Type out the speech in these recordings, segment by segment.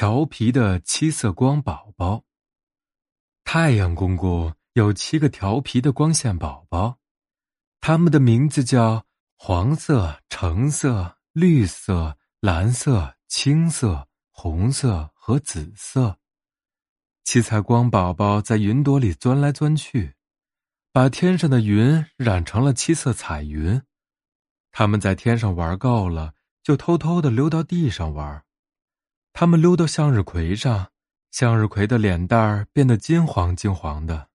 调皮的七色光宝宝。太阳公公有七个调皮的光线宝宝，他们的名字叫黄色、橙色、绿色、蓝色、青色、红色和紫色。七彩光宝宝在云朵里钻来钻去，把天上的云染成了七色彩云。他们在天上玩够了，就偷偷的溜到地上玩。他们溜到向日葵上。向日葵的脸蛋儿变得金黄金黄的，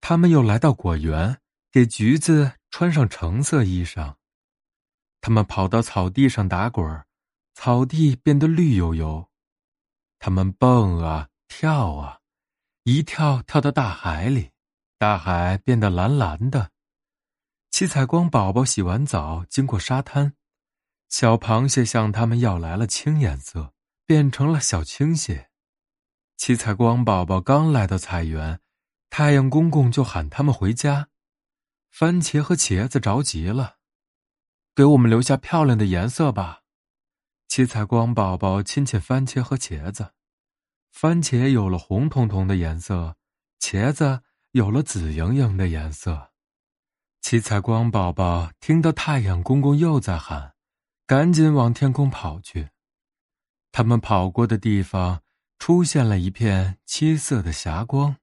他们又来到果园，给橘子穿上橙色衣裳。他们跑到草地上打滚儿，草地变得绿油油。他们蹦啊跳啊，一跳跳到大海里，大海变得蓝蓝的。七彩光宝宝洗完澡，经过沙滩，小螃蟹向他们要来了青颜色，变成了小青蟹。七彩光宝宝刚来到菜园，太阳公公就喊他们回家。番茄和茄子着急了，给我们留下漂亮的颜色吧。七彩光宝宝亲亲番茄和茄子，番茄有了红彤彤的颜色，茄子有了紫莹莹的颜色。七彩光宝宝听到太阳公公又在喊，赶紧往天空跑去。他们跑过的地方。出现了一片七色的霞光。